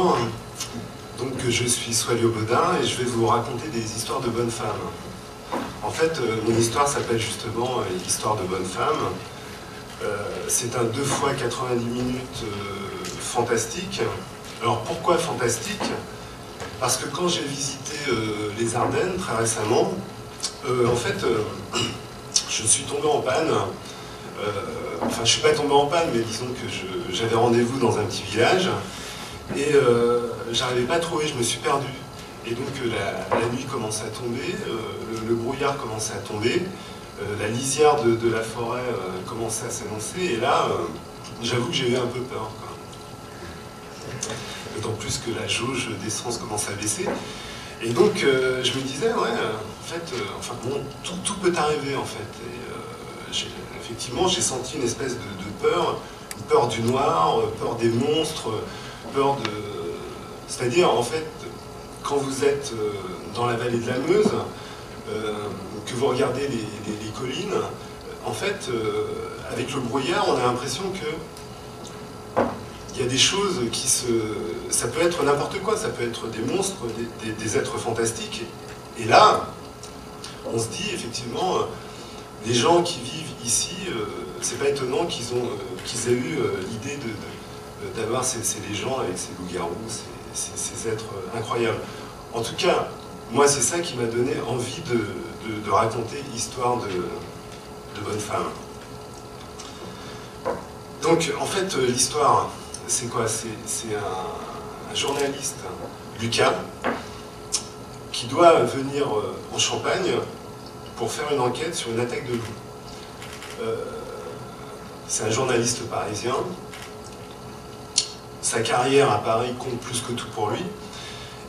bonjour. Donc je suis Soilio Bodin et je vais vous raconter des histoires de bonnes femmes. En fait, euh, mon histoire s'appelle justement euh, Histoire de bonnes femmes. Euh, c'est un 2 fois 90 minutes fantastique. Alors pourquoi fantastique? Parce que quand j'ai visité les Ardennes très récemment, en fait, je suis tombé en panne. enfin, je ne suis pas tombé en panne, mais disons que j'avais rendez-vous dans un petit village et euh, j'arrivais pas à trouver, je me suis perdu. Et donc euh, la, nuit commençait à tomber, euh, le, brouillard commençait à tomber, la lisière de, la forêt commençait à s'annoncer, et là, j'avoue que j'ai eu un peu peur. D'autant plus que la jauge d'essence commençait à baisser. Et donc je me disais, ouais, en fait, enfin bon, tout, peut arriver en fait. Et effectivement, j'ai senti une espèce de, peur, peur du noir, peur des monstres, C'est-à-dire, en fait, quand vous êtes euh, dans la vallée de la Meuse, euh, que vous regardez les, collines, en fait, euh, avec le brouillard, on a l'impression que il y a des choses qui se... Ça peut être n'importe quoi, ça peut être des monstres, des, êtres fantastiques. Et là, on se dit effectivement, les gens qui vivent ici, c'est pas étonnant qu'ils qu'ils aient eu l'idée de d'avoir ces, légendes avec ces loups-garous, ces, êtres incroyables. En tout cas, moi, c'est ça qui m'a donné envie de, raconter l'histoire de, de bonnes femmes. Donc, en fait, l'histoire, c'est quoi? C'est un, journaliste, Lucas, qui doit venir euh, en Champagne pour faire une enquête sur une attaque de loups. Euh, c'est un journaliste parisien sa carrière à Paris compte plus que tout pour lui.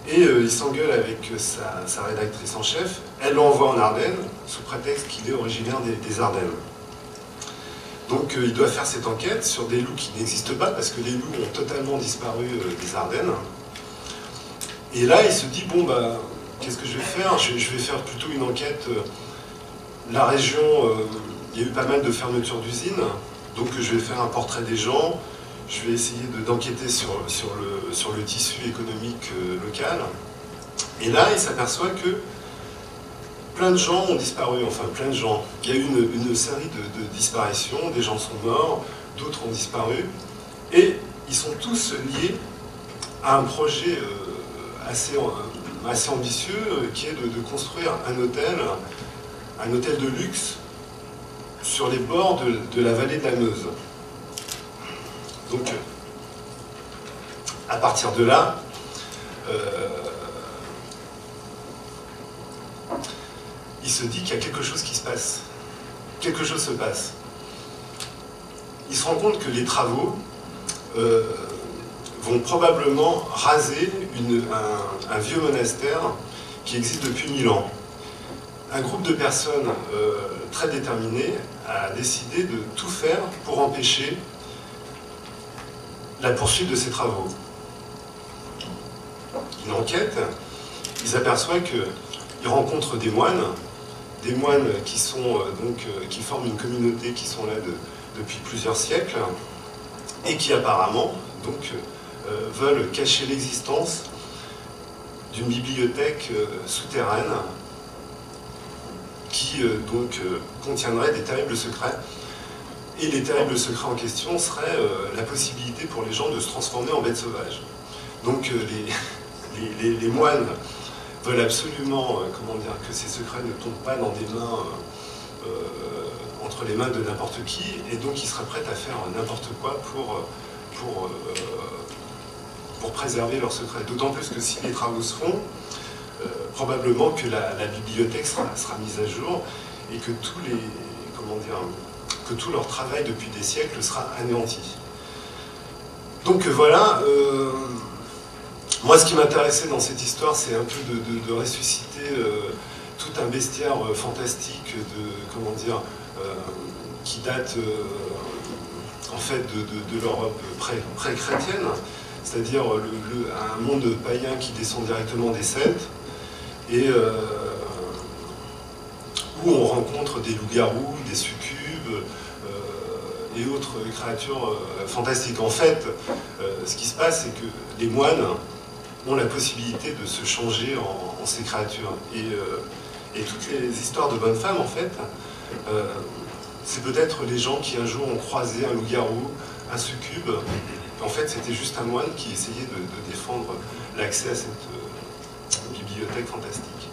Et euh, il s'engueule avec sa, rédactrice en chef. Elle l'envoie en Ardennes, sous prétexte qu'il est originaire des, Ardennes. Donc euh, il doit faire cette enquête sur des loups qui n'existent pas, parce que les loups ont totalement disparu euh, des Ardennes. Et là, il se dit, bon, bah, qu'est-ce que je vais faire? Je, vais faire plutôt une enquête. la région, il y a eu pas mal de fermetures d'usines, donc je vais faire un portrait des gens, je vais essayer d'enquêter sur, sur, le, sur le tissu économique euh, local. Et là, il s'aperçoit que plein de gens ont disparu, enfin plein de gens. Il y a eu une, série de, disparitions, des gens sont morts, d'autres ont disparu, et ils sont tous liés à un projet euh, assez, euh, assez ambitieux qui est de, construire un hôtel, un hôtel de luxe sur les bords de, de la vallée de la Meuse. Donc, à partir de là, euh, il se dit qu'il y a quelque chose qui se passe. Quelque chose se passe. Il se rend compte que les travaux euh, vont probablement raser un, vieux monastère qui existe depuis mille ans. Un groupe de personnes euh, très déterminées a décidé de tout faire pour empêcher la poursuite de ces travaux. Une enquête, ils aperçoivent qu'ils rencontrent des moines, des moines qui, sont, euh, donc, euh, qui forment une communauté qui sont là depuis plusieurs siècles et qui apparemment euh, veulent cacher l'existence d'une bibliothèque souterraine qui contiendrait des terribles secrets et les terribles secrets en question seraient euh, la possibilité pour les gens de se transformer en bêtes sauvages. Donc euh, les, moines veulent absolument euh, comment dire, que ces secrets ne tombent pas dans des mains, entre les mains de n'importe qui, et donc ils seraient prêts à faire n'importe quoi pour, pour, pour préserver leurs secrets. D'autant plus que si les travaux se font, probablement que la, bibliothèque sera, sera, mise à jour et que tous les, comment dire, que tout leur travail depuis des siècles sera anéanti. Donc voilà, euh, moi ce qui m'intéressait dans cette histoire, c'est un peu de, ressusciter euh, tout un bestiaire euh, fantastique de, comment dire, qui date en fait de, l'Europe pré-chrétienne, c'est-à-dire un monde païen qui descend directement des Celtes, et où on rencontre des loups-garous, des succubes, et autres créatures fantastiques. En fait, ce qui se passe, c'est que les moines ont la possibilité de se changer en, ces créatures. Et, et, toutes les histoires de bonnes femmes, en fait, c'est peut-être les gens qui un jour ont croisé un loup-garou, un succube. En fait, c'était juste un moine qui essayait de, défendre l'accès à cette bibliothèque fantastique.